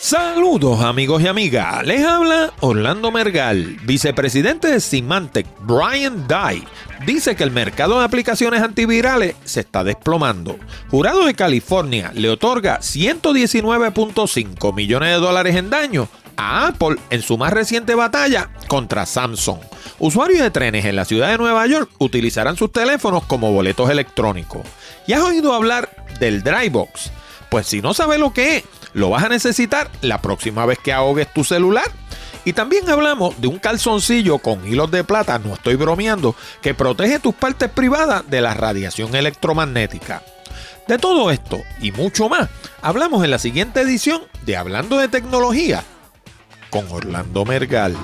Saludos amigos y amigas, les habla Orlando Mergal, vicepresidente de Symantec, Brian Dye. Dice que el mercado de aplicaciones antivirales se está desplomando. Jurado de California le otorga 119.5 millones de dólares en daño a Apple en su más reciente batalla contra Samsung. Usuarios de trenes en la ciudad de Nueva York utilizarán sus teléfonos como boletos electrónicos. ¿Y has oído hablar del Drybox? Pues si no sabes lo que es, lo vas a necesitar la próxima vez que ahogues tu celular. Y también hablamos de un calzoncillo con hilos de plata, no estoy bromeando, que protege tus partes privadas de la radiación electromagnética. De todo esto y mucho más, hablamos en la siguiente edición de Hablando de Tecnología con Orlando Mergal.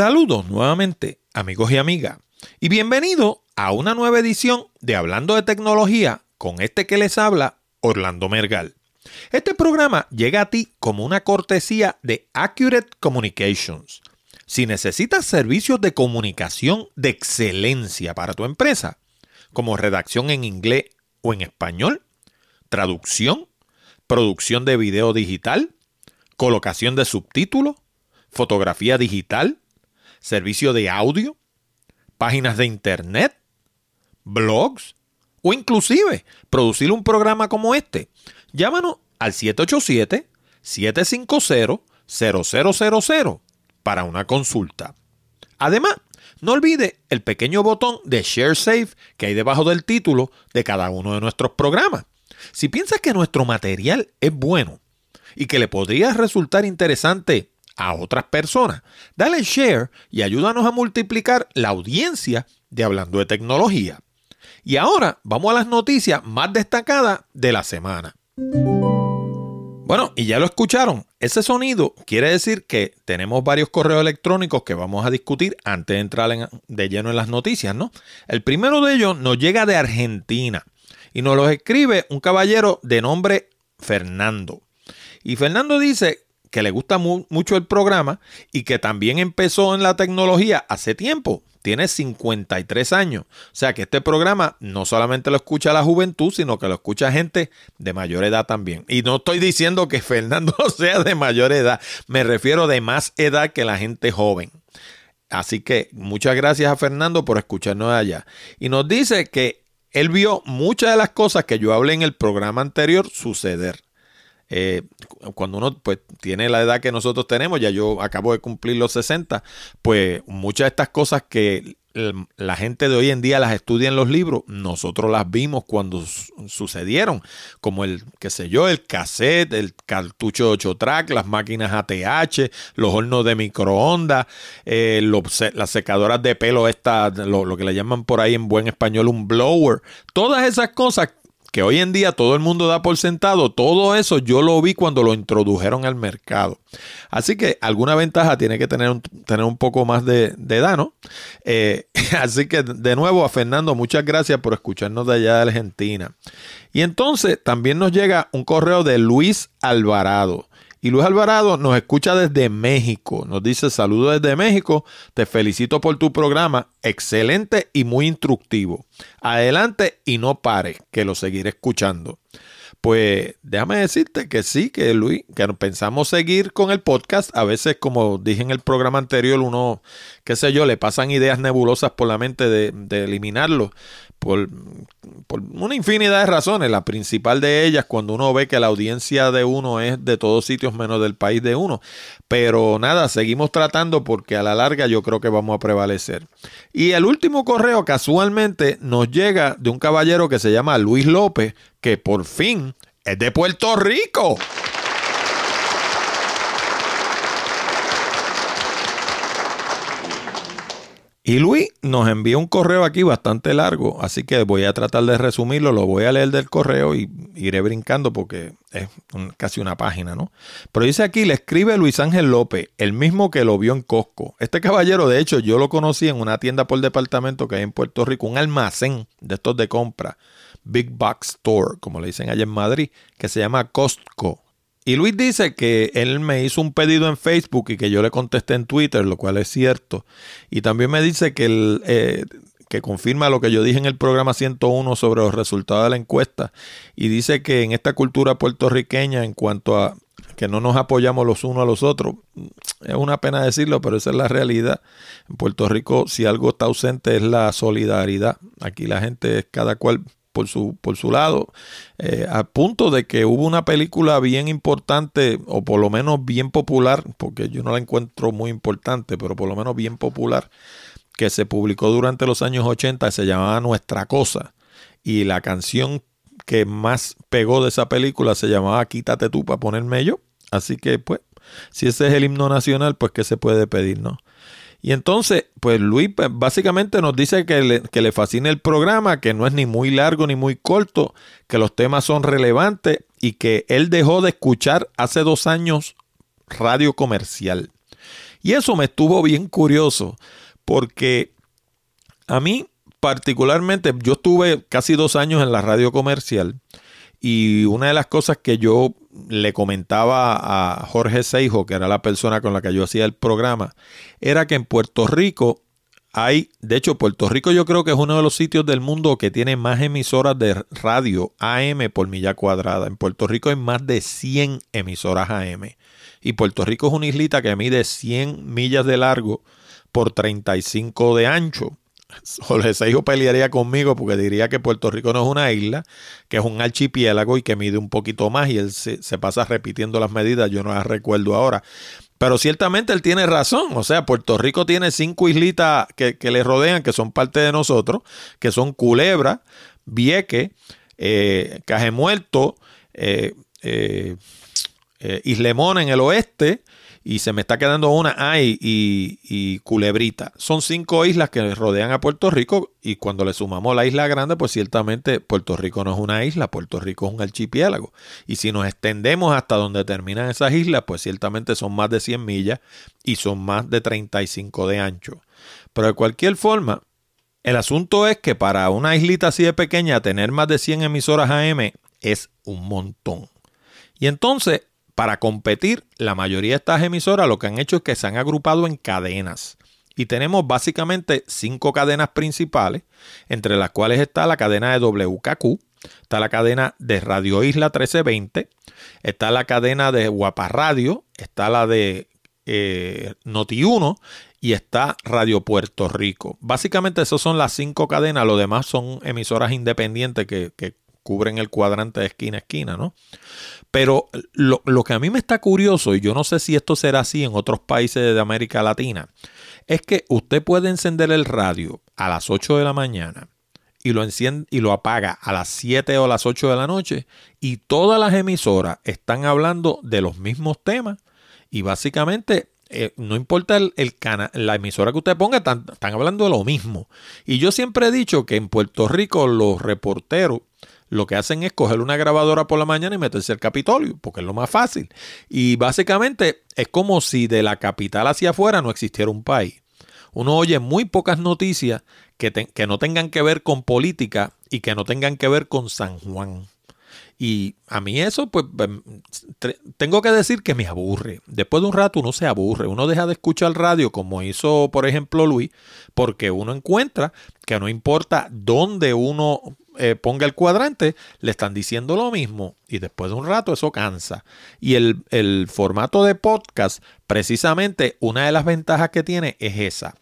Saludos nuevamente, amigos y amigas, y bienvenido a una nueva edición de Hablando de Tecnología con este que les habla, Orlando Mergal. Este programa llega a ti como una cortesía de Accurate Communications. Si necesitas servicios de comunicación de excelencia para tu empresa, como redacción en inglés o en español, traducción, producción de video digital, colocación de subtítulos, fotografía digital, servicio de audio, páginas de internet, blogs o inclusive producir un programa como este. Llámanos al 787-750-0000 para una consulta. Además, no olvide el pequeño botón de Share Safe que hay debajo del título de cada uno de nuestros programas. Si piensas que nuestro material es bueno y que le podría resultar interesante a otras personas. Dale share y ayúdanos a multiplicar la audiencia de Hablando de Tecnología. Y ahora vamos a las noticias más destacadas de la semana. Bueno, y ya lo escucharon. Ese sonido quiere decir que tenemos varios correos electrónicos que vamos a discutir antes de entrar de lleno en las noticias, ¿no? El primero de ellos nos llega de Argentina y nos lo escribe un caballero de nombre Fernando. Y Fernando dice que le gusta mucho el programa y que también empezó en la tecnología hace tiempo. Tiene 53 años. O sea que este programa no solamente lo escucha la juventud, sino que lo escucha gente de mayor edad también. Y no estoy diciendo que Fernando sea de mayor edad, me refiero de más edad que la gente joven. Así que muchas gracias a Fernando por escucharnos allá. Y nos dice que él vio muchas de las cosas que yo hablé en el programa anterior suceder. Eh, cuando uno pues tiene la edad que nosotros tenemos, ya yo acabo de cumplir los 60, pues muchas de estas cosas que la gente de hoy en día las estudia en los libros, nosotros las vimos cuando sucedieron, como el, qué sé yo, el cassette, el cartucho de 8 track, las máquinas ATH, los hornos de microondas, eh, las secadoras de pelo, esta, lo, lo que le llaman por ahí en buen español un blower, todas esas cosas que hoy en día todo el mundo da por sentado, todo eso yo lo vi cuando lo introdujeron al mercado. Así que alguna ventaja tiene que tener un, tener un poco más de, edad, ¿no? Eh, así que de nuevo a Fernando, muchas gracias por escucharnos de allá de Argentina. Y entonces también nos llega un correo de Luis Alvarado. Y Luis Alvarado nos escucha desde México. Nos dice saludos desde México. Te felicito por tu programa. Excelente y muy instructivo. Adelante y no pare, que lo seguiré escuchando. Pues déjame decirte que sí, que Luis, que pensamos seguir con el podcast. A veces, como dije en el programa anterior, uno, qué sé yo, le pasan ideas nebulosas por la mente de, eliminarlo por, por, una infinidad de razones. La principal de ellas, cuando uno ve que la audiencia de uno es de todos sitios menos del país de uno. Pero nada, seguimos tratando porque a la larga yo creo que vamos a prevalecer. Y el último correo casualmente nos llega de un caballero que se llama Luis López, que por fin es de Puerto Rico. Y Luis nos envió un correo aquí bastante largo, así que voy a tratar de resumirlo, lo voy a leer del correo y iré brincando porque es casi una página, ¿no? Pero dice aquí, le escribe Luis Ángel López, el mismo que lo vio en Costco. Este caballero, de hecho, yo lo conocí en una tienda por departamento que hay en Puerto Rico, un almacén de estos de compra, Big Box Store, como le dicen allá en Madrid, que se llama Costco. Y Luis dice que él me hizo un pedido en Facebook y que yo le contesté en Twitter, lo cual es cierto. Y también me dice que, eh, que confirma lo que yo dije en el programa 101 sobre los resultados de la encuesta. Y dice que en esta cultura puertorriqueña, en cuanto a que no nos apoyamos los unos a los otros, es una pena decirlo, pero esa es la realidad. En Puerto Rico, si algo está ausente es la solidaridad. Aquí la gente es cada cual por su, por su lado, eh, a punto de que hubo una película bien importante, o por lo menos bien popular, porque yo no la encuentro muy importante, pero por lo menos bien popular, que se publicó durante los años 80, se llamaba Nuestra Cosa, y la canción que más pegó de esa película se llamaba Quítate tú para ponerme yo, así que pues, si ese es el himno nacional, pues qué se puede pedir, ¿no? Y entonces, pues Luis pues, básicamente nos dice que le, que le fascina el programa, que no es ni muy largo ni muy corto, que los temas son relevantes y que él dejó de escuchar hace dos años radio comercial. Y eso me estuvo bien curioso, porque a mí particularmente, yo estuve casi dos años en la radio comercial y una de las cosas que yo le comentaba a Jorge Seijo, que era la persona con la que yo hacía el programa, era que en Puerto Rico hay, de hecho, Puerto Rico yo creo que es uno de los sitios del mundo que tiene más emisoras de radio AM por milla cuadrada. En Puerto Rico hay más de 100 emisoras AM. Y Puerto Rico es una islita que mide 100 millas de largo por 35 de ancho. Jorge Seijo pelearía conmigo porque diría que Puerto Rico no es una isla, que es un archipiélago y que mide un poquito más y él se, pasa repitiendo las medidas, yo no las recuerdo ahora. Pero ciertamente él tiene razón, o sea, Puerto Rico tiene cinco islitas que, le rodean, que son parte de nosotros, que son Culebra, Vieque, eh, Cajemuerto, eh, eh, eh, Islemón en el oeste, y se me está quedando una ay y, Culebrita. Son cinco islas que rodean a Puerto Rico y cuando le sumamos la isla grande, pues ciertamente Puerto Rico no es una isla, Puerto Rico es un archipiélago. Y si nos extendemos hasta donde terminan esas islas, pues ciertamente son más de 100 millas y son más de 35 de ancho. Pero de cualquier forma, el asunto es que para una islita así de pequeña tener más de 100 emisoras AM es un montón. Y entonces para competir, la mayoría de estas emisoras lo que han hecho es que se han agrupado en cadenas. Y tenemos básicamente cinco cadenas principales, entre las cuales está la cadena de WKQ, está la cadena de Radio Isla 1320, está la cadena de Guapa Radio, está la de eh, Noti1 y está Radio Puerto Rico. Básicamente esas son las cinco cadenas, lo demás son emisoras independientes que, que cubren el cuadrante de esquina a esquina, ¿no? Pero lo, que a mí me está curioso, y yo no sé si esto será así en otros países de América Latina, es que usted puede encender el radio a las 8 de la mañana y lo enciende y lo apaga a las 7 o las 8 de la noche y todas las emisoras están hablando de los mismos temas y básicamente eh, no importa el, canal, la emisora que usted ponga, están, hablando de lo mismo. Y yo siempre he dicho que en Puerto Rico los reporteros lo que hacen es coger una grabadora por la mañana y meterse al Capitolio, porque es lo más fácil. Y básicamente es como si de la capital hacia afuera no existiera un país. Uno oye muy pocas noticias que, que no tengan que ver con política y que no tengan que ver con San Juan. Y a mí eso, pues, em, tengo que decir que me aburre. Después de un rato uno se aburre. Uno deja de escuchar radio, como hizo, por ejemplo, Luis, porque uno encuentra que no importa dónde uno eh, ponga el cuadrante, le están diciendo lo mismo y después de un rato eso cansa. Y el, formato de podcast, precisamente una de las ventajas que tiene es esa,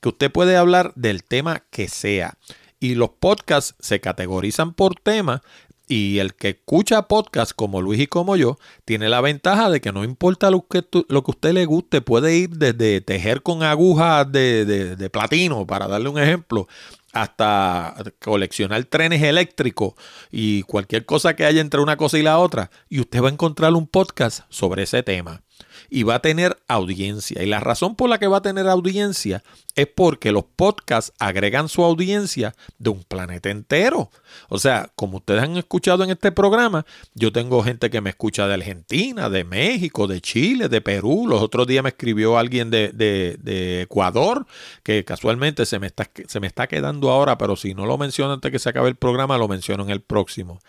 que usted puede hablar del tema que sea. Y los podcasts se categorizan por tema y el que escucha podcast como Luis y como yo, tiene la ventaja de que no importa lo que, lo que usted le guste, puede ir desde tejer con agujas de, de, platino, para darle un ejemplo, hasta coleccionar trenes eléctricos y cualquier cosa que haya entre una cosa y la otra, y usted va a encontrar un podcast sobre ese tema y va a tener audiencia. Y la razón por la que va a tener audiencia es porque los podcasts agregan su audiencia de un planeta entero. O sea, como ustedes han escuchado en este programa, yo tengo gente que me escucha de Argentina, de México, de Chile, de Perú. Los otros días me escribió alguien de, de, Ecuador, que casualmente se me, está, se me está quedando ahora, pero si no lo menciono antes que se acabe el programa, lo menciono en el próximo.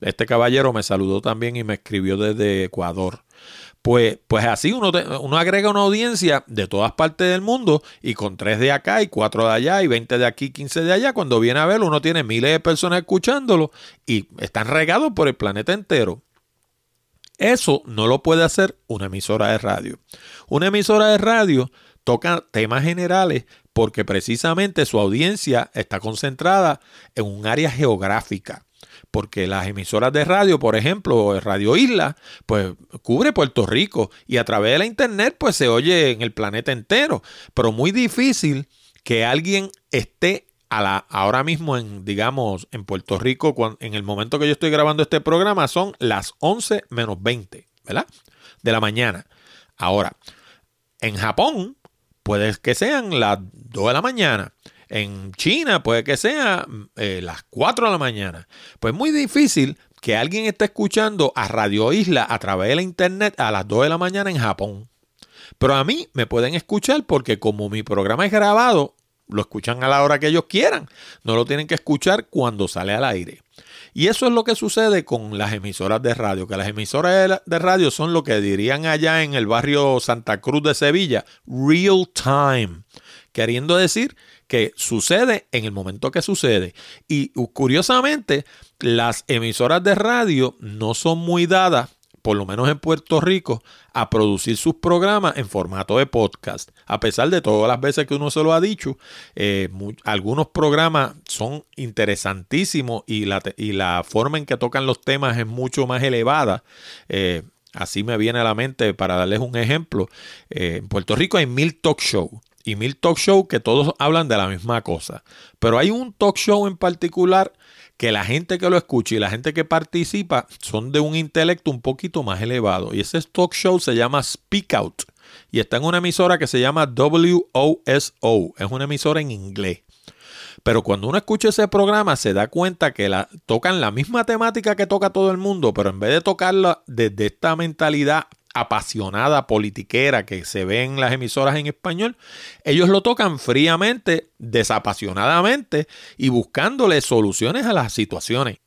Este caballero me saludó también y me escribió desde Ecuador. Pues, pues así uno, uno agrega una audiencia de todas partes del mundo y con tres de acá y cuatro de allá y 20 de aquí, 15 de allá, cuando viene a verlo uno tiene miles de personas escuchándolo y están regados por el planeta entero. Eso no lo puede hacer una emisora de radio. Una emisora de radio toca temas generales porque precisamente su audiencia está concentrada en un área geográfica porque las emisoras de radio, por ejemplo, Radio Isla, pues cubre Puerto Rico y a través de la internet pues se oye en el planeta entero, pero muy difícil que alguien esté a la, ahora mismo en, digamos, en Puerto Rico, en el momento que yo estoy grabando este programa son las 11 menos 20, ¿verdad? De la mañana. Ahora, en Japón, puede que sean las 2 de la mañana. En China puede que sea eh, las 4 de la mañana. Pues muy difícil que alguien esté escuchando a Radio Isla a través de la internet a las 2 de la mañana en Japón. Pero a mí me pueden escuchar porque como mi programa es grabado, lo escuchan a la hora que ellos quieran. No lo tienen que escuchar cuando sale al aire. Y eso es lo que sucede con las emisoras de radio, que las emisoras de radio son lo que dirían allá en el barrio Santa Cruz de Sevilla, real time, queriendo decir que sucede en el momento que sucede. Y curiosamente, las emisoras de radio no son muy dadas, por lo menos en Puerto Rico, a producir sus programas en formato de podcast. A pesar de todas las veces que uno se lo ha dicho, eh, algunos programas son interesantísimos y la, y la, forma en que tocan los temas es mucho más elevada. Eh, así me viene a la mente para darles un ejemplo. Eh, en Puerto Rico hay mil talk shows y mil talk shows que todos hablan de la misma cosa. Pero hay un talk show en particular que la gente que lo escucha y la gente que participa son de un intelecto un poquito más elevado. Y ese talk show se llama Speak Out. Y está en una emisora que se llama WOSO. Es una emisora en inglés. Pero cuando uno escucha ese programa se da cuenta que la, tocan la misma temática que toca todo el mundo, pero en vez de tocarla desde esta mentalidad apasionada politiquera que se ve en las emisoras en español, ellos lo tocan fríamente, desapasionadamente y buscándole soluciones a las situaciones.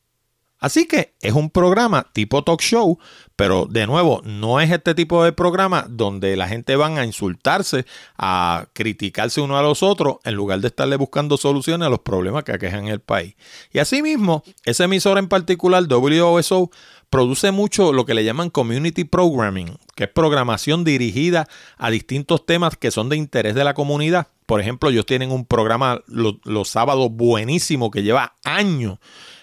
Así que es un programa tipo talk show, pero de nuevo, no es este tipo de programa donde la gente van a insultarse, a criticarse uno a los otros, en lugar de estarle buscando soluciones a los problemas que aquejan el país. Y asimismo, ese emisor en particular, WOSO, produce mucho lo que le llaman community programming, que es programación dirigida a distintos temas que son de interés de la comunidad. Por ejemplo, ellos tienen un programa los, sábados buenísimo que lleva años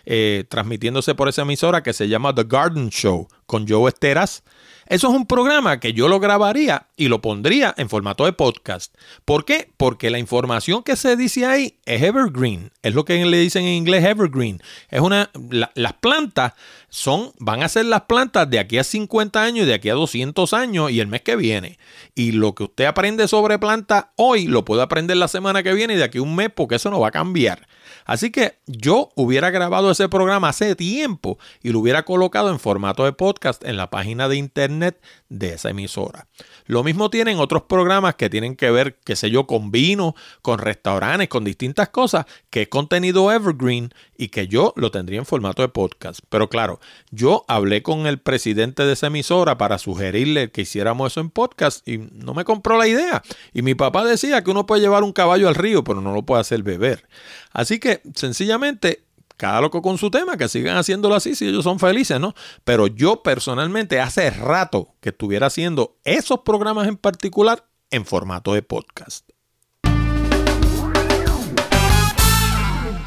eh, transmitiéndose por esa emisora que se llama The Garden Show con Joe Esteras eso es un programa que yo lo grabaría y lo pondría en formato de podcast. ¿Por qué? Porque la información que se dice ahí es evergreen. Es lo que le dicen en inglés evergreen. Es una, las plantas son, van a ser las plantas de aquí a 50 años de aquí a 200 años y el mes que viene. Y lo que usted aprende sobre plantas hoy lo puede aprender la semana que viene y de aquí a un mes porque eso no va a cambiar. Así que yo hubiera grabado ese programa hace tiempo y lo hubiera colocado en formato de podcast en la página de internet de esa emisora. Lo mismo tienen otros programas que tienen que ver, qué sé yo, con vino, con restaurantes, con distintas cosas, que es contenido evergreen y que yo lo tendría en formato de podcast. Pero claro, yo hablé con el presidente de esa emisora para sugerirle que hiciéramos eso en podcast y no me compró la idea. Y mi papá decía que uno puede llevar un caballo al río, pero no lo puede hacer beber. Así que sencillamente cada loco con su tema, que sigan haciéndolo así si ellos son felices, ¿no? Pero yo personalmente hace rato que estuviera haciendo esos programas en particular en formato de podcast.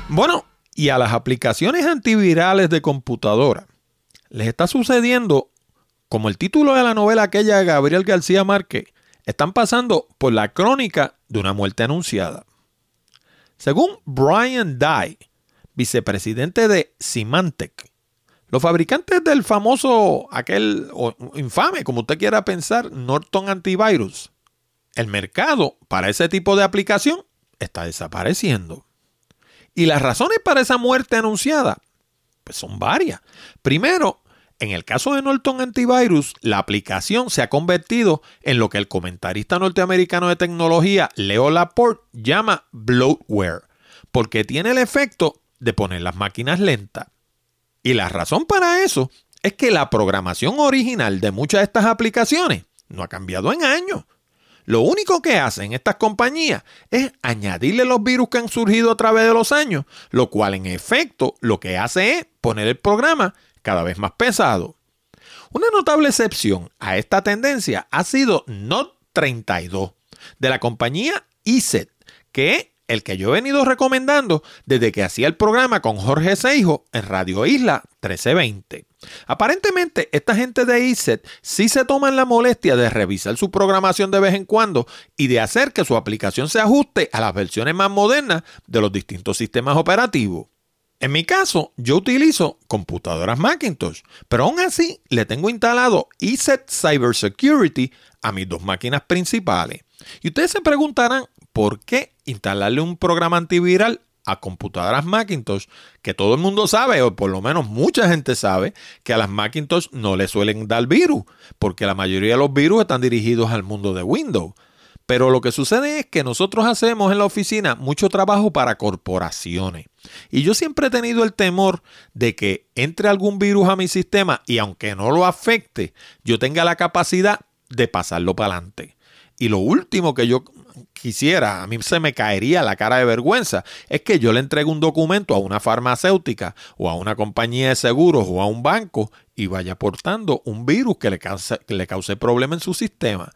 Bueno, y a las aplicaciones antivirales de computadora les está sucediendo, como el título de la novela aquella de Gabriel García Márquez, están pasando por la crónica de una muerte anunciada. Según Brian Dye, vicepresidente de Symantec. Los fabricantes del famoso, aquel infame, como usted quiera pensar, Norton Antivirus. El mercado para ese tipo de aplicación está desapareciendo. Y las razones para esa muerte anunciada, pues son varias. Primero, en el caso de Norton Antivirus, la aplicación se ha convertido en lo que el comentarista norteamericano de tecnología Leo Laporte llama bloatware, porque tiene el efecto de poner las máquinas lentas. Y la razón para eso es que la programación original de muchas de estas aplicaciones no ha cambiado en años. Lo único que hacen estas compañías es añadirle los virus que han surgido a través de los años, lo cual en efecto lo que hace es poner el programa cada vez más pesado. Una notable excepción a esta tendencia ha sido Note 32 de la compañía ESET, que el que yo he venido recomendando desde que hacía el programa con Jorge Seijo en Radio Isla 1320. Aparentemente, esta gente de ISET sí se toman la molestia de revisar su programación de vez en cuando y de hacer que su aplicación se ajuste a las versiones más modernas de los distintos sistemas operativos. En mi caso, yo utilizo computadoras Macintosh, pero aún así le tengo instalado ESET Cybersecurity a mis dos máquinas principales. Y ustedes se preguntarán por qué instalarle un programa antiviral a computadoras Macintosh, que todo el mundo sabe, o por lo menos mucha gente sabe, que a las Macintosh no le suelen dar virus, porque la mayoría de los virus están dirigidos al mundo de Windows. Pero lo que sucede es que nosotros hacemos en la oficina mucho trabajo para corporaciones. Y yo siempre he tenido el temor de que entre algún virus a mi sistema y aunque no lo afecte, yo tenga la capacidad de pasarlo para adelante. Y lo último que yo quisiera, a mí se me caería la cara de vergüenza, es que yo le entregue un documento a una farmacéutica o a una compañía de seguros o a un banco y vaya aportando un virus que le cause, que le cause problema en su sistema.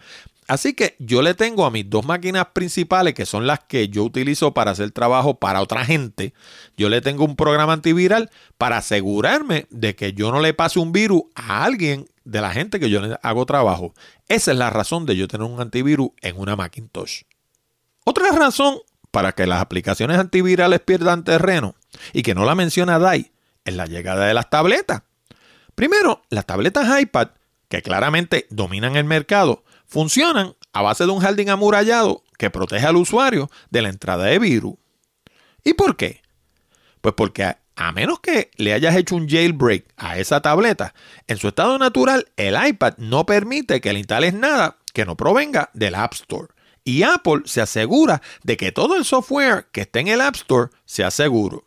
Así que yo le tengo a mis dos máquinas principales, que son las que yo utilizo para hacer trabajo para otra gente, yo le tengo un programa antiviral para asegurarme de que yo no le pase un virus a alguien de la gente que yo le hago trabajo. Esa es la razón de yo tener un antivirus en una Macintosh. Otra razón para que las aplicaciones antivirales pierdan terreno y que no la menciona DAI es la llegada de las tabletas. Primero, las tabletas iPad, que claramente dominan el mercado, funcionan a base de un jardín amurallado que protege al usuario de la entrada de virus. ¿Y por qué? Pues porque a menos que le hayas hecho un jailbreak a esa tableta, en su estado natural el iPad no permite que le instales nada que no provenga del App Store y Apple se asegura de que todo el software que esté en el App Store sea seguro.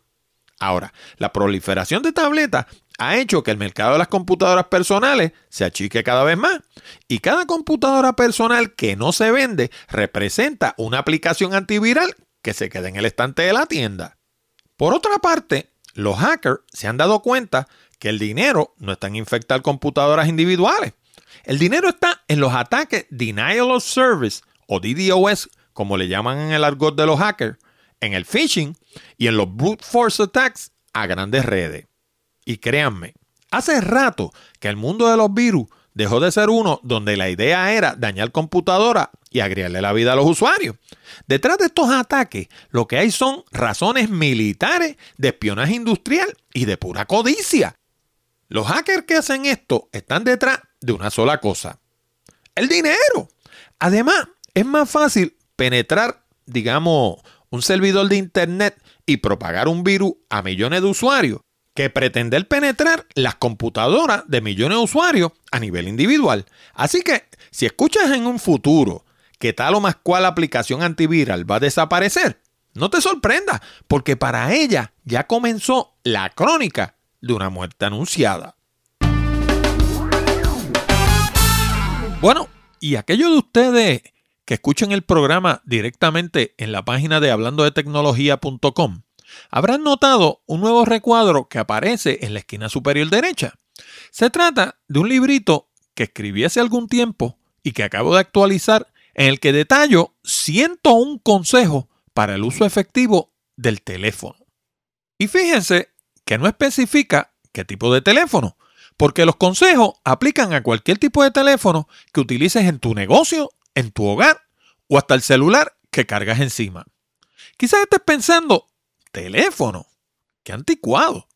Ahora, la proliferación de tabletas ha hecho que el mercado de las computadoras personales se achique cada vez más y cada computadora personal que no se vende representa una aplicación antiviral que se queda en el estante de la tienda. Por otra parte, los hackers se han dado cuenta que el dinero no está en infectar computadoras individuales. El dinero está en los ataques Denial of Service o DDoS, como le llaman en el argot de los hackers, en el phishing y en los brute force attacks a grandes redes. Y créanme, hace rato que el mundo de los virus dejó de ser uno donde la idea era dañar computadora y agregarle la vida a los usuarios. Detrás de estos ataques, lo que hay son razones militares, de espionaje industrial y de pura codicia. Los hackers que hacen esto están detrás de una sola cosa, el dinero. Además, es más fácil penetrar, digamos, un servidor de Internet y propagar un virus a millones de usuarios que pretender penetrar las computadoras de millones de usuarios a nivel individual. Así que si escuchas en un futuro que tal o más cual aplicación antiviral va a desaparecer, no te sorprendas, porque para ella ya comenzó la crónica de una muerte anunciada. Bueno, y aquellos de ustedes que escuchen el programa directamente en la página de hablando de tecnología.com, habrán notado un nuevo recuadro que aparece en la esquina superior derecha. Se trata de un librito que escribí hace algún tiempo y que acabo de actualizar en el que detallo 101 consejos para el uso efectivo del teléfono. Y fíjense que no especifica qué tipo de teléfono, porque los consejos aplican a cualquier tipo de teléfono que utilices en tu negocio en tu hogar o hasta el celular que cargas encima. Quizás estés pensando, teléfono, qué anticuado.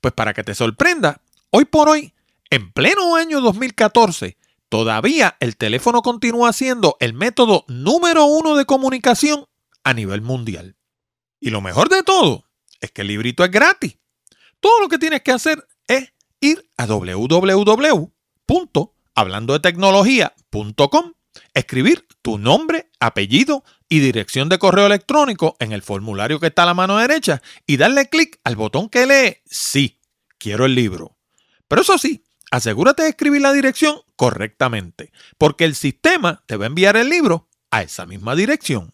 Pues para que te sorprenda, hoy por hoy, en pleno año 2014, todavía el teléfono continúa siendo el método número uno de comunicación a nivel mundial. Y lo mejor de todo es que el librito es gratis. Todo lo que tienes que hacer es ir a www.hablandodetecnología.com escribir tu nombre, apellido y dirección de correo electrónico en el formulario que está a la mano derecha y darle clic al botón que lee sí. quiero el libro. Pero eso sí, asegúrate de escribir la dirección correctamente, porque el sistema te va a enviar el libro a esa misma dirección.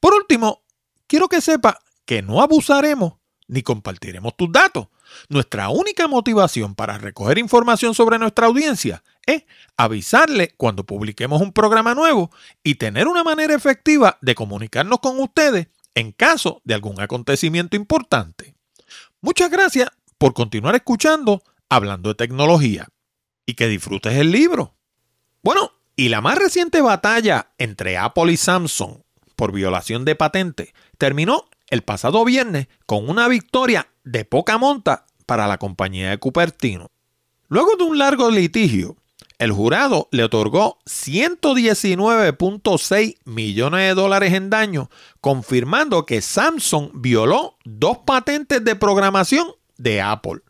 Por último, quiero que sepa que no abusaremos ni compartiremos tus datos. Nuestra única motivación para recoger información sobre nuestra audiencia es avisarle cuando publiquemos un programa nuevo y tener una manera efectiva de comunicarnos con ustedes en caso de algún acontecimiento importante. Muchas gracias por continuar escuchando Hablando de Tecnología y que disfrutes el libro. Bueno, y la más reciente batalla entre Apple y Samsung por violación de patente terminó el pasado viernes con una victoria de poca monta para la compañía de Cupertino. Luego de un largo litigio, el jurado le otorgó 119.6 millones de dólares en daño, confirmando que Samsung violó dos patentes de programación de Apple.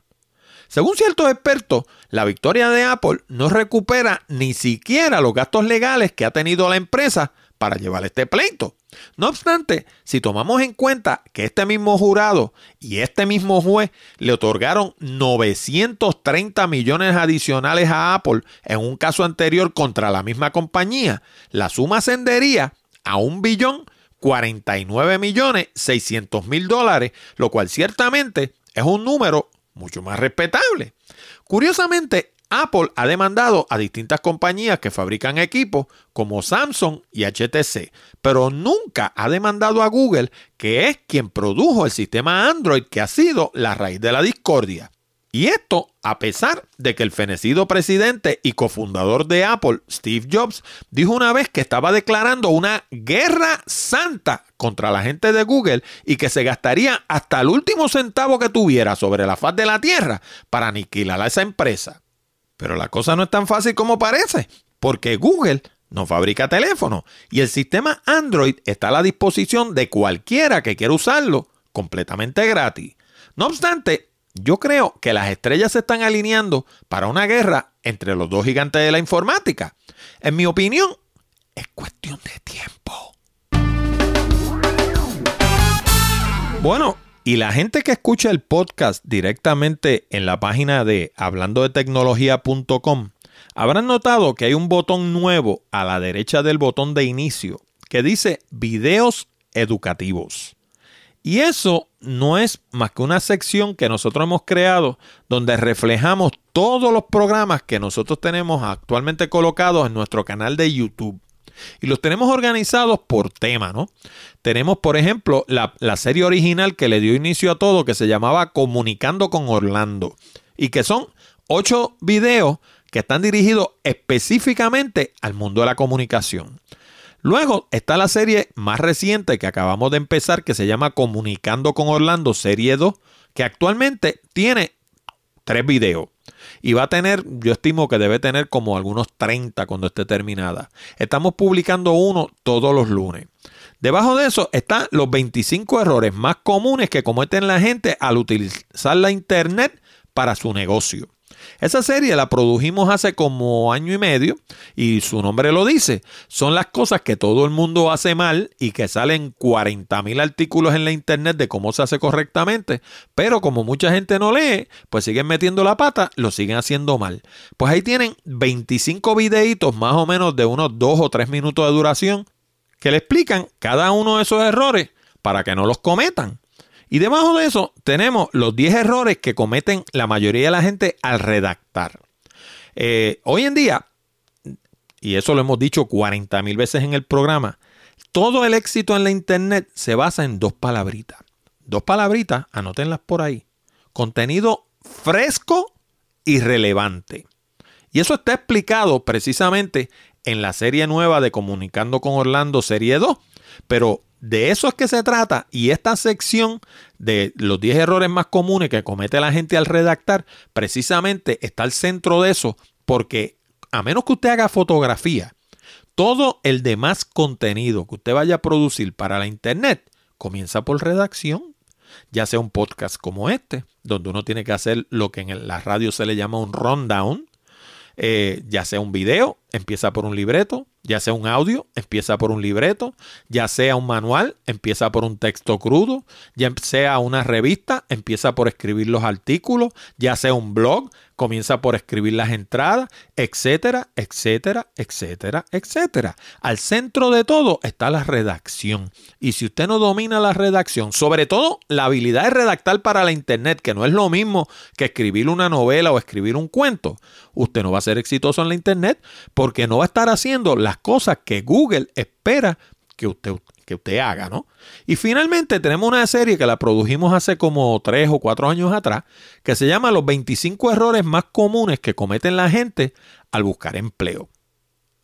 Según ciertos expertos, la victoria de Apple no recupera ni siquiera los gastos legales que ha tenido la empresa para llevar este pleito. No obstante, si tomamos en cuenta que este mismo jurado y este mismo juez le otorgaron 930 millones adicionales a Apple en un caso anterior contra la misma compañía, la suma ascendería a un billón 49 millones 600 mil dólares, lo cual ciertamente es un número mucho más respetable. Curiosamente, Apple ha demandado a distintas compañías que fabrican equipos como Samsung y HTC, pero nunca ha demandado a Google, que es quien produjo el sistema Android que ha sido la raíz de la discordia. Y esto a pesar de que el fenecido presidente y cofundador de Apple, Steve Jobs, dijo una vez que estaba declarando una guerra santa contra la gente de Google y que se gastaría hasta el último centavo que tuviera sobre la faz de la tierra para aniquilar a esa empresa. Pero la cosa no es tan fácil como parece, porque Google no fabrica teléfonos y el sistema Android está a la disposición de cualquiera que quiera usarlo completamente gratis. No obstante, yo creo que las estrellas se están alineando para una guerra entre los dos gigantes de la informática. En mi opinión, es cuestión de tiempo. Bueno, y la gente que escucha el podcast directamente en la página de hablando de tecnología.com habrán notado que hay un botón nuevo a la derecha del botón de inicio que dice videos educativos. Y eso no es más que una sección que nosotros hemos creado donde reflejamos todos los programas que nosotros tenemos actualmente colocados en nuestro canal de YouTube. Y los tenemos organizados por tema, ¿no? Tenemos, por ejemplo, la, serie original que le dio inicio a todo, que se llamaba Comunicando con Orlando. Y que son ocho videos que están dirigidos específicamente al mundo de la comunicación. Luego está la serie más reciente que acabamos de empezar, que se llama Comunicando con Orlando, serie 2, que actualmente tiene tres videos. Y va a tener, yo estimo que debe tener como algunos 30 cuando esté terminada. Estamos publicando uno todos los lunes. Debajo de eso están los 25 errores más comunes que cometen la gente al utilizar la internet para su negocio. Esa serie la produjimos hace como año y medio y su nombre lo dice. Son las cosas que todo el mundo hace mal y que salen 40 mil artículos en la internet de cómo se hace correctamente, pero como mucha gente no lee, pues siguen metiendo la pata, lo siguen haciendo mal. Pues ahí tienen 25 videitos más o menos de unos 2 o 3 minutos de duración que le explican cada uno de esos errores para que no los cometan. Y debajo de eso tenemos los 10 errores que cometen la mayoría de la gente al redactar. Eh, hoy en día, y eso lo hemos dicho 40 mil veces en el programa, todo el éxito en la internet se basa en dos palabritas. Dos palabritas, anótenlas por ahí. Contenido fresco y relevante. Y eso está explicado precisamente en la serie nueva de Comunicando con Orlando, serie 2. Pero de eso es que se trata. Y esta sección de los 10 errores más comunes que comete la gente al redactar, precisamente está al centro de eso porque a menos que usted haga fotografía, todo el demás contenido que usted vaya a producir para la internet comienza por redacción, ya sea un podcast como este, donde uno tiene que hacer lo que en la radio se le llama un rundown, eh, ya sea un video, empieza por un libreto, ya sea un audio, empieza por un libreto, ya sea un manual, empieza por un texto crudo, ya sea una revista, empieza por escribir los artículos, ya sea un blog, comienza por escribir las entradas, etcétera, etcétera, etcétera, etcétera. Al centro de todo está la redacción. Y si usted no domina la redacción, sobre todo la habilidad de redactar para la internet, que no es lo mismo que escribir una novela o escribir un cuento, usted no va a ser exitoso en la internet porque no va a estar haciendo las cosas que Google espera que usted, que usted haga, ¿no? Y finalmente tenemos una serie que la produjimos hace como tres o cuatro años atrás, que se llama Los 25 errores más comunes que cometen la gente al buscar empleo.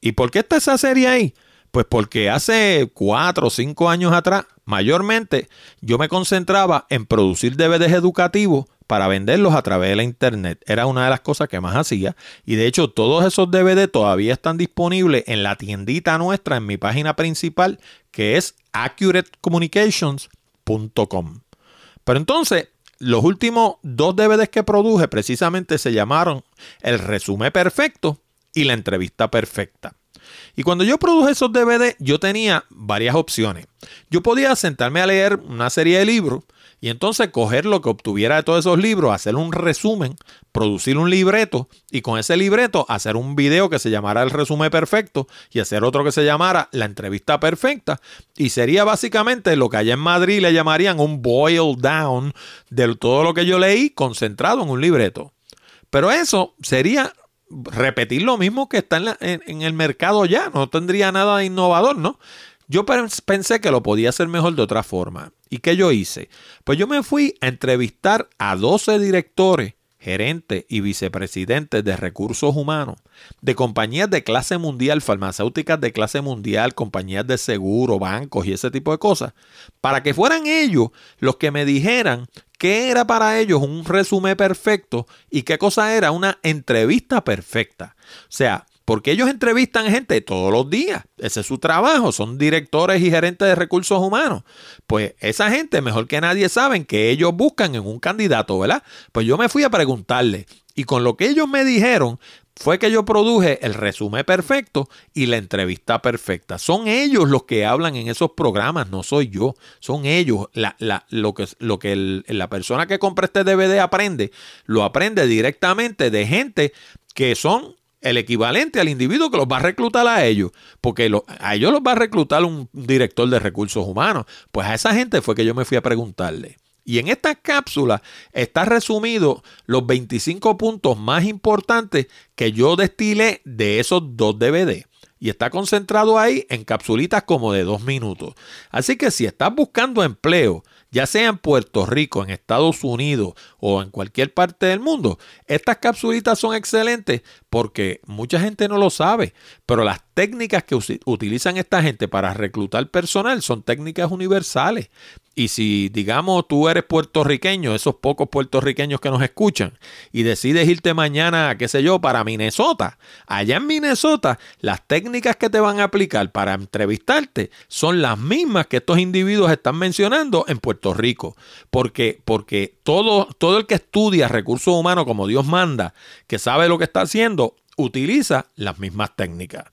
¿Y por qué está esa serie ahí? Pues porque hace cuatro o cinco años atrás, mayormente, yo me concentraba en producir DVDs educativos para venderlos a través de la internet. Era una de las cosas que más hacía. Y de hecho, todos esos DVD todavía están disponibles en la tiendita nuestra, en mi página principal, que es accuratecommunications.com. Pero entonces, los últimos dos DVDs que produje precisamente se llamaron El resumen perfecto y La entrevista perfecta. Y cuando yo produje esos DVD, yo tenía varias opciones. Yo podía sentarme a leer una serie de libros y entonces coger lo que obtuviera de todos esos libros, hacer un resumen, producir un libreto y con ese libreto hacer un video que se llamara el resumen perfecto y hacer otro que se llamara la entrevista perfecta y sería básicamente lo que allá en Madrid le llamarían un boil down de todo lo que yo leí concentrado en un libreto. Pero eso sería repetir lo mismo que está en, en, el mercado ya, no tendría nada de innovador, ¿no? Yo pensé que lo podía hacer mejor de otra forma. ¿Y qué yo hice? Pues yo me fui a entrevistar a 12 directores, gerentes y vicepresidentes de recursos humanos de compañías de clase mundial, farmacéuticas de clase mundial, compañías de seguro, bancos y ese tipo de cosas, para que fueran ellos los que me dijeran qué era para ellos un resumen perfecto y qué cosa era una entrevista perfecta. O sea, porque ellos entrevistan gente todos los días. Ese es su trabajo. Son directores y gerentes de recursos humanos. Pues esa gente, mejor que nadie, saben que ellos buscan en un candidato, ¿verdad? Pues yo me fui a preguntarle. Y con lo que ellos me dijeron, fue que yo produje el resumen perfecto y la entrevista perfecta. Son ellos los que hablan en esos programas, no soy yo. Son ellos. lo que, lo que la persona que compra este DVD aprende, lo aprende directamente de gente que son el equivalente al individuo que los va a reclutar a ellos, porque a ellos los va a reclutar un director de recursos humanos. Pues a esa gente fue que yo me fui a preguntarle. Y en esta cápsula está resumido los 25 puntos más importantes que yo destilé de esos dos DVD. Y está concentrado ahí en capsulitas como de dos minutos. Así que si estás buscando empleo, ya sea en Puerto Rico, en Estados Unidos o en cualquier parte del mundo, estas capsulitas son excelentes porque mucha gente no lo sabe, pero las técnicas que utilizan esta gente para reclutar personal son técnicas universales. Y si, digamos, tú eres puertorriqueño, esos pocos puertorriqueños que nos escuchan, y decides irte mañana, qué sé yo, para Minnesota, allá en Minnesota, las técnicas que te van a aplicar para entrevistarte son las mismas que estos individuos están mencionando en Puerto Rico. Porque, porque todo, todo el que estudia recursos humanos como Dios manda, que sabe lo que está haciendo, utiliza las mismas técnicas.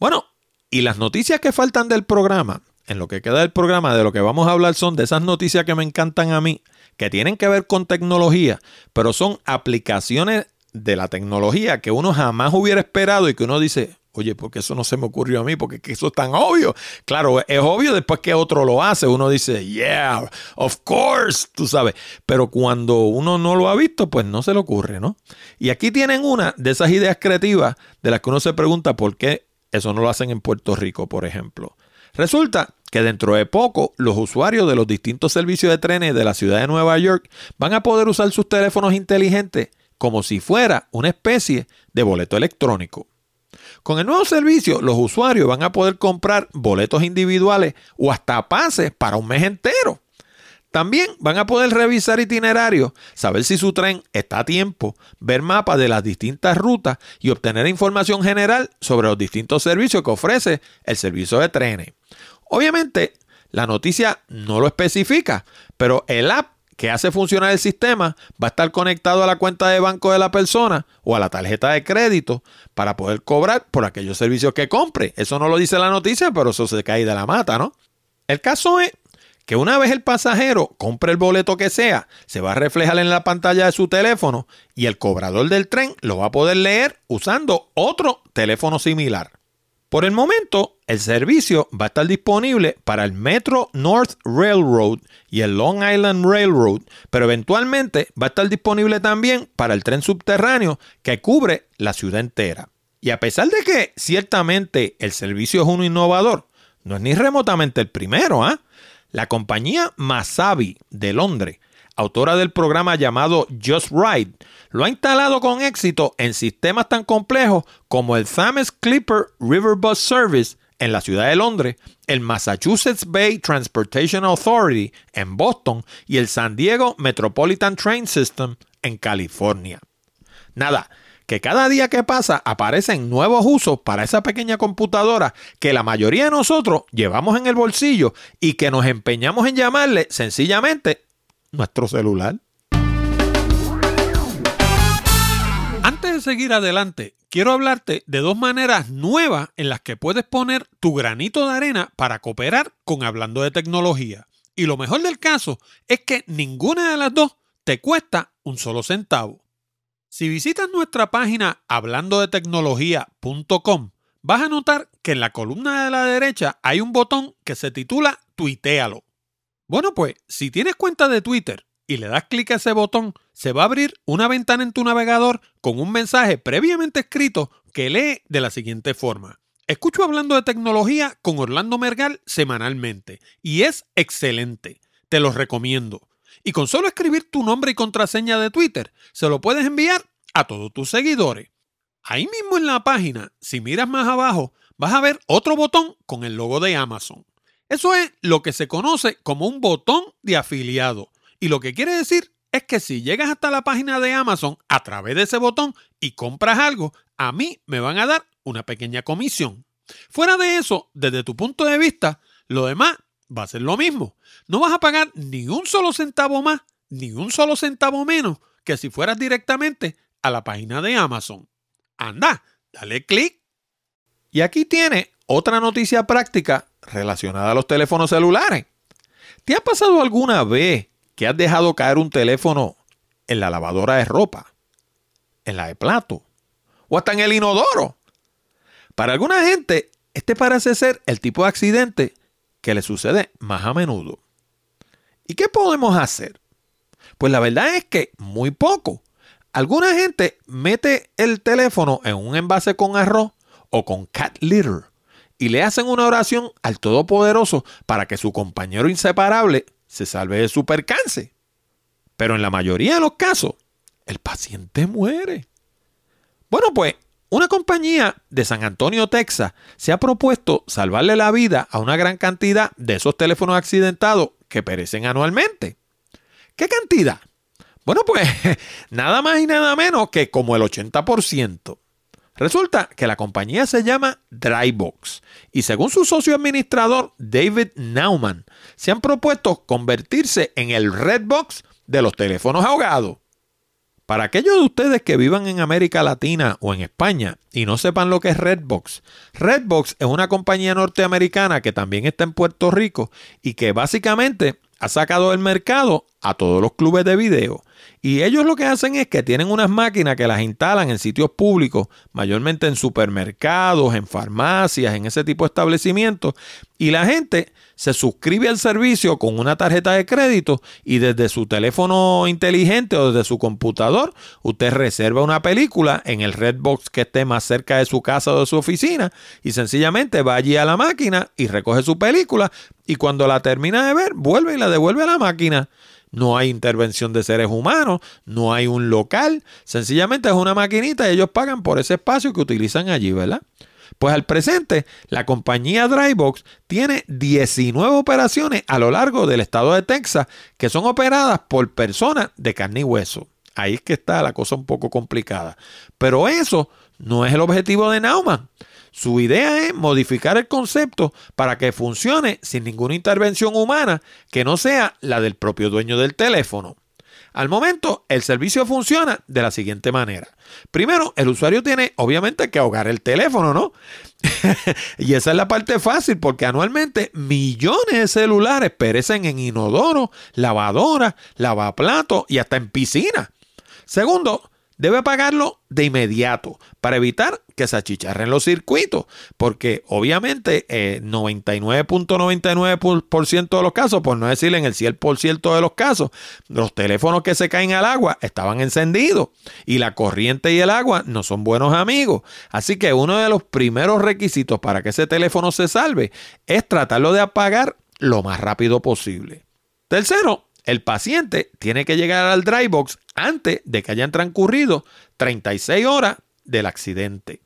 Bueno, y las noticias que faltan del programa en lo que queda del programa, de lo que vamos a hablar son de esas noticias que me encantan a mí, que tienen que ver con tecnología, pero son aplicaciones de la tecnología que uno jamás hubiera esperado y que uno dice, oye, porque eso no se me ocurrió a mí, porque eso es tan obvio. Claro, es obvio después que otro lo hace, uno dice, yeah, of course, tú sabes. Pero cuando uno no lo ha visto, pues no se le ocurre, ¿no? Y aquí tienen una de esas ideas creativas de las que uno se pregunta por qué eso no lo hacen en Puerto Rico, por ejemplo. Resulta que dentro de poco los usuarios de los distintos servicios de trenes de la ciudad de Nueva York van a poder usar sus teléfonos inteligentes como si fuera una especie de boleto electrónico. Con el nuevo servicio, los usuarios van a poder comprar boletos individuales o hasta pases para un mes entero. También van a poder revisar itinerarios, saber si su tren está a tiempo, ver mapas de las distintas rutas y obtener información general sobre los distintos servicios que ofrece el servicio de trenes. Obviamente, la noticia no lo especifica, pero el app que hace funcionar el sistema va a estar conectado a la cuenta de banco de la persona o a la tarjeta de crédito para poder cobrar por aquellos servicios que compre. Eso no lo dice la noticia, pero eso se cae de la mata, ¿no? El caso es que una vez el pasajero compre el boleto que sea, se va a reflejar en la pantalla de su teléfono y el cobrador del tren lo va a poder leer usando otro teléfono similar. Por el momento, el servicio va a estar disponible para el Metro North Railroad y el Long Island Railroad, pero eventualmente va a estar disponible también para el tren subterráneo que cubre la ciudad entera. Y a pesar de que ciertamente el servicio es uno innovador, no es ni remotamente el primero, ¿ah? La compañía Masabi de Londres autora del programa llamado Just Ride, lo ha instalado con éxito en sistemas tan complejos como el Thames Clipper River Bus Service en la ciudad de Londres, el Massachusetts Bay Transportation Authority en Boston y el San Diego Metropolitan Train System en California. Nada, que cada día que pasa aparecen nuevos usos para esa pequeña computadora que la mayoría de nosotros llevamos en el bolsillo y que nos empeñamos en llamarle sencillamente nuestro celular. Antes de seguir adelante, quiero hablarte de dos maneras nuevas en las que puedes poner tu granito de arena para cooperar con Hablando de Tecnología. Y lo mejor del caso es que ninguna de las dos te cuesta un solo centavo. Si visitas nuestra página hablandodetecnología.com, vas a notar que en la columna de la derecha hay un botón que se titula Tuitealo. Bueno, pues si tienes cuenta de Twitter y le das clic a ese botón, se va a abrir una ventana en tu navegador con un mensaje previamente escrito que lee de la siguiente forma. Escucho hablando de tecnología con Orlando Mergal semanalmente y es excelente. Te lo recomiendo. Y con solo escribir tu nombre y contraseña de Twitter, se lo puedes enviar a todos tus seguidores. Ahí mismo en la página, si miras más abajo, vas a ver otro botón con el logo de Amazon. Eso es lo que se conoce como un botón de afiliado. Y lo que quiere decir es que si llegas hasta la página de Amazon a través de ese botón y compras algo, a mí me van a dar una pequeña comisión. Fuera de eso, desde tu punto de vista, lo demás va a ser lo mismo. No vas a pagar ni un solo centavo más, ni un solo centavo menos que si fueras directamente a la página de Amazon. Anda, dale clic. Y aquí tiene otra noticia práctica relacionada a los teléfonos celulares. ¿Te ha pasado alguna vez que has dejado caer un teléfono en la lavadora de ropa, en la de plato o hasta en el inodoro? Para alguna gente, este parece ser el tipo de accidente que le sucede más a menudo. ¿Y qué podemos hacer? Pues la verdad es que muy poco. Alguna gente mete el teléfono en un envase con arroz o con cat litter y le hacen una oración al Todopoderoso para que su compañero inseparable se salve de su percance. Pero en la mayoría de los casos, el paciente muere. Bueno, pues una compañía de San Antonio, Texas, se ha propuesto salvarle la vida a una gran cantidad de esos teléfonos accidentados que perecen anualmente. ¿Qué cantidad? Bueno, pues nada más y nada menos que como el 80%. Resulta que la compañía se llama Drybox y según su socio administrador David Nauman, se han propuesto convertirse en el Redbox de los teléfonos ahogados. Para aquellos de ustedes que vivan en América Latina o en España y no sepan lo que es Redbox, Redbox es una compañía norteamericana que también está en Puerto Rico y que básicamente ha sacado del mercado a todos los clubes de video y ellos lo que hacen es que tienen unas máquinas que las instalan en sitios públicos, mayormente en supermercados, en farmacias, en ese tipo de establecimientos. Y la gente se suscribe al servicio con una tarjeta de crédito y desde su teléfono inteligente o desde su computador, usted reserva una película en el Redbox que esté más cerca de su casa o de su oficina y sencillamente va allí a la máquina y recoge su película y cuando la termina de ver, vuelve y la devuelve a la máquina no hay intervención de seres humanos, no hay un local, sencillamente es una maquinita y ellos pagan por ese espacio que utilizan allí, ¿verdad? Pues al presente, la compañía Drybox tiene 19 operaciones a lo largo del estado de Texas que son operadas por personas de carne y hueso. Ahí es que está la cosa un poco complicada. Pero eso no es el objetivo de Nauman. Su idea es modificar el concepto para que funcione sin ninguna intervención humana que no sea la del propio dueño del teléfono. Al momento, el servicio funciona de la siguiente manera. Primero, el usuario tiene obviamente que ahogar el teléfono, ¿no? y esa es la parte fácil porque anualmente millones de celulares perecen en inodoro, lavadora, lavaplatos y hasta en piscina. Segundo, debe pagarlo de inmediato para evitar que se achicharren los circuitos, porque obviamente 99.99% eh, de los casos, por no decir en el 100% de los casos, los teléfonos que se caen al agua estaban encendidos y la corriente y el agua no son buenos amigos. Así que uno de los primeros requisitos para que ese teléfono se salve es tratarlo de apagar lo más rápido posible. Tercero, el paciente tiene que llegar al dry box antes de que hayan transcurrido 36 horas del accidente.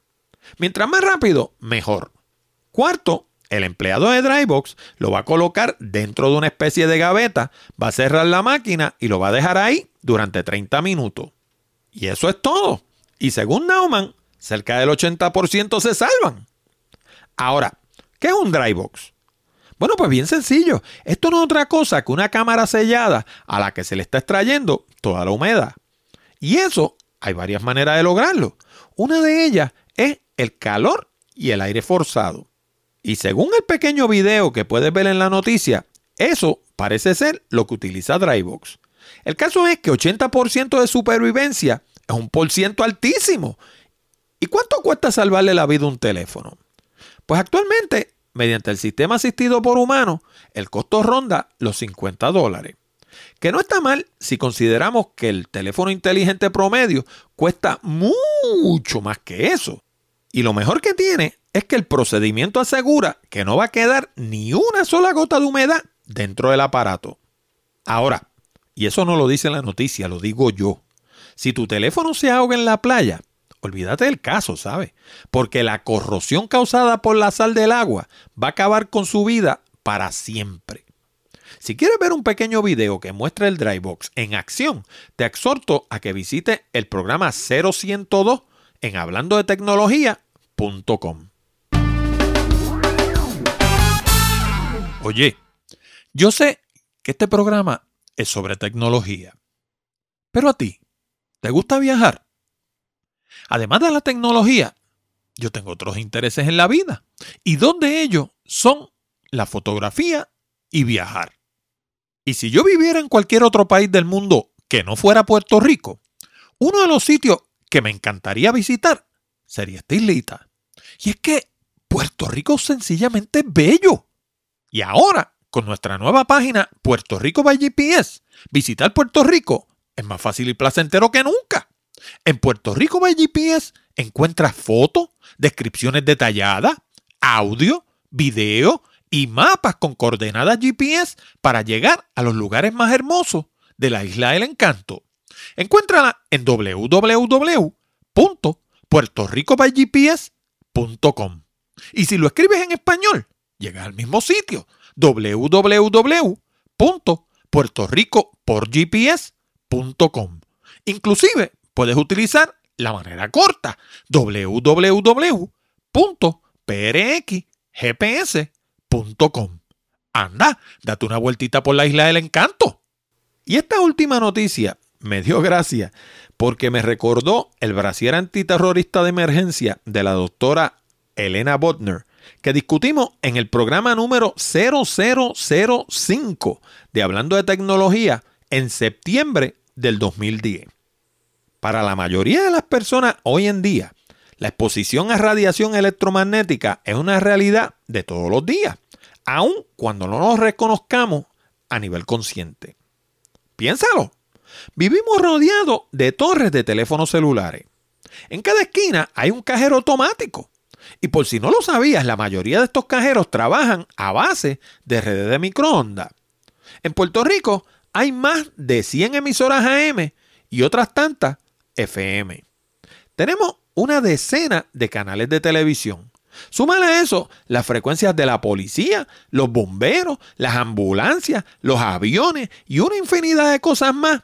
Mientras más rápido, mejor. Cuarto, el empleado de Drybox lo va a colocar dentro de una especie de gaveta, va a cerrar la máquina y lo va a dejar ahí durante 30 minutos. Y eso es todo. Y según Nauman, cerca del 80% se salvan. Ahora, ¿qué es un Drybox? Bueno, pues bien sencillo. Esto no es otra cosa que una cámara sellada a la que se le está extrayendo toda la humedad. Y eso hay varias maneras de lograrlo. Una de ellas es el calor y el aire forzado. Y según el pequeño video que puedes ver en la noticia, eso parece ser lo que utiliza Drybox. El caso es que 80% de supervivencia es un por ciento altísimo. ¿Y cuánto cuesta salvarle la vida a un teléfono? Pues actualmente mediante el sistema asistido por humanos, el costo ronda los 50 dólares. Que no está mal si consideramos que el teléfono inteligente promedio cuesta mucho más que eso. Y lo mejor que tiene es que el procedimiento asegura que no va a quedar ni una sola gota de humedad dentro del aparato. Ahora, y eso no lo dice la noticia, lo digo yo. Si tu teléfono se ahoga en la playa, olvídate del caso, ¿sabes? Porque la corrosión causada por la sal del agua va a acabar con su vida para siempre. Si quieres ver un pequeño video que muestra el Drybox en acción, te exhorto a que visite el programa 0102 en hablando de tecnología.com. Oye, yo sé que este programa es sobre tecnología, pero a ti, ¿te gusta viajar? Además de la tecnología, yo tengo otros intereses en la vida. Y dos de ellos son la fotografía y viajar. Y si yo viviera en cualquier otro país del mundo que no fuera Puerto Rico, uno de los sitios que me encantaría visitar sería esta islita. Y es que Puerto Rico es sencillamente bello. Y ahora, con nuestra nueva página Puerto Rico by GPS, visitar Puerto Rico es más fácil y placentero que nunca. En Puerto Rico by GPS encuentras fotos, descripciones detalladas, audio, video y mapas con coordenadas GPS para llegar a los lugares más hermosos de la isla del encanto. Encuéntrala en www.puertoricobygps.com. Y si lo escribes en español, llegas al mismo sitio www.puertorricoporgps.com. Inclusive puedes utilizar la manera corta www.prxgps.com. Anda, date una vueltita por la isla del encanto. Y esta última noticia me dio gracia porque me recordó el brasier antiterrorista de emergencia de la doctora Elena Botner que discutimos en el programa número 0005 de Hablando de Tecnología en septiembre del 2010. Para la mayoría de las personas hoy en día, la exposición a radiación electromagnética es una realidad de todos los días, aun cuando no nos reconozcamos a nivel consciente. Piénsalo. Vivimos rodeados de torres de teléfonos celulares. En cada esquina hay un cajero automático. Y por si no lo sabías, la mayoría de estos cajeros trabajan a base de redes de microondas. En Puerto Rico hay más de 100 emisoras AM y otras tantas FM. Tenemos una decena de canales de televisión. Súmale a eso las frecuencias de la policía, los bomberos, las ambulancias, los aviones y una infinidad de cosas más.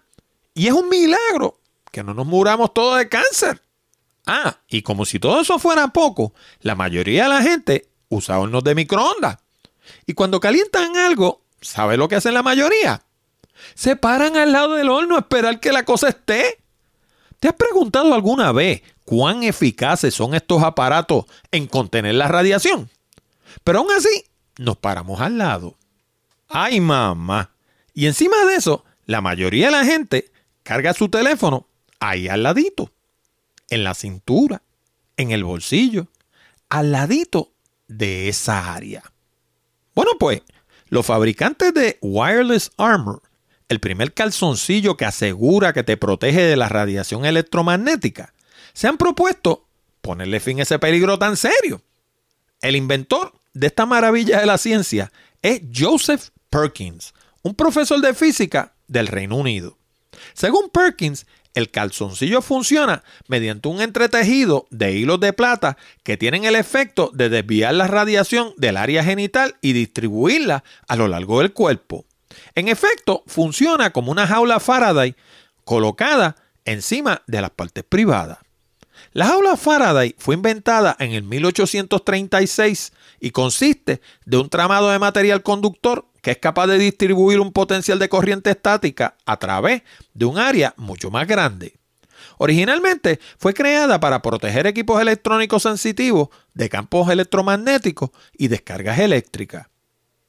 Y es un milagro que no nos muramos todos de cáncer. Ah, y como si todo eso fuera poco, la mayoría de la gente usa hornos de microondas. Y cuando calientan algo, ¿sabe lo que hacen la mayoría? Se paran al lado del horno a esperar que la cosa esté. ¿Te has preguntado alguna vez cuán eficaces son estos aparatos en contener la radiación? Pero aún así, nos paramos al lado. ¡Ay, mamá! Y encima de eso, la mayoría de la gente carga su teléfono ahí al ladito, en la cintura, en el bolsillo, al ladito de esa área. Bueno, pues, los fabricantes de Wireless Armor, el primer calzoncillo que asegura que te protege de la radiación electromagnética, se han propuesto ponerle fin a ese peligro tan serio. El inventor de esta maravilla de la ciencia es Joseph Perkins, un profesor de física del Reino Unido. Según Perkins, el calzoncillo funciona mediante un entretejido de hilos de plata que tienen el efecto de desviar la radiación del área genital y distribuirla a lo largo del cuerpo. En efecto, funciona como una jaula Faraday colocada encima de las partes privadas. La jaula Faraday fue inventada en el 1836 y consiste de un tramado de material conductor que es capaz de distribuir un potencial de corriente estática a través de un área mucho más grande. Originalmente fue creada para proteger equipos electrónicos sensitivos de campos electromagnéticos y descargas eléctricas.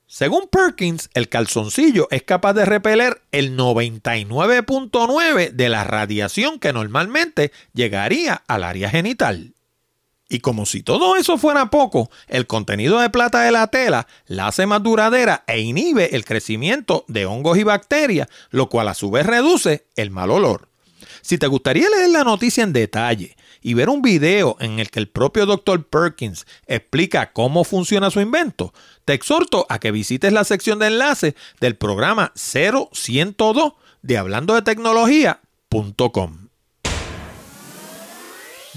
Según Perkins, el calzoncillo es capaz de repeler el 99.9 de la radiación que normalmente llegaría al área genital. Y como si todo eso fuera poco, el contenido de plata de la tela la hace más duradera e inhibe el crecimiento de hongos y bacterias, lo cual a su vez reduce el mal olor. Si te gustaría leer la noticia en detalle y ver un video en el que el propio Dr. Perkins explica cómo funciona su invento, te exhorto a que visites la sección de enlace del programa 0102 de hablando de tecnología.com.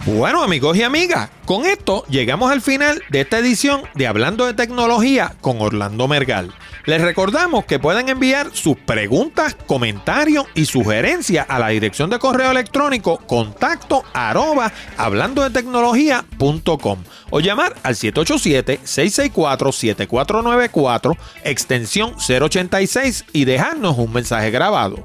Bueno amigos y amigas, con esto llegamos al final de esta edición de Hablando de Tecnología con Orlando Mergal. Les recordamos que pueden enviar sus preguntas, comentarios y sugerencias a la dirección de correo electrónico contacto arroba hablando de tecnología.com o llamar al 787-664-7494 extensión 086 y dejarnos un mensaje grabado.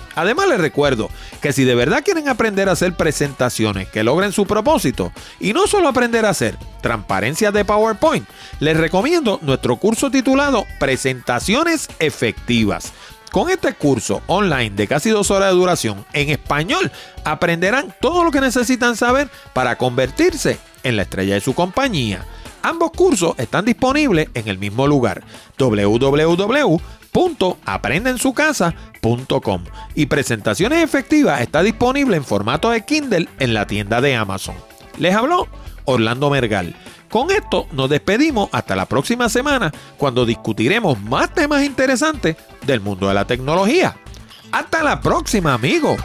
Además les recuerdo que si de verdad quieren aprender a hacer presentaciones que logren su propósito y no solo aprender a hacer transparencias de PowerPoint, les recomiendo nuestro curso titulado Presentaciones Efectivas. Con este curso online de casi dos horas de duración en español, aprenderán todo lo que necesitan saber para convertirse en la estrella de su compañía. Ambos cursos están disponibles en el mismo lugar, www.aprendensucasa.com. Y Presentaciones Efectivas está disponible en formato de Kindle en la tienda de Amazon. Les habló Orlando Mergal. Con esto nos despedimos hasta la próxima semana cuando discutiremos más temas interesantes del mundo de la tecnología. Hasta la próxima, amigos.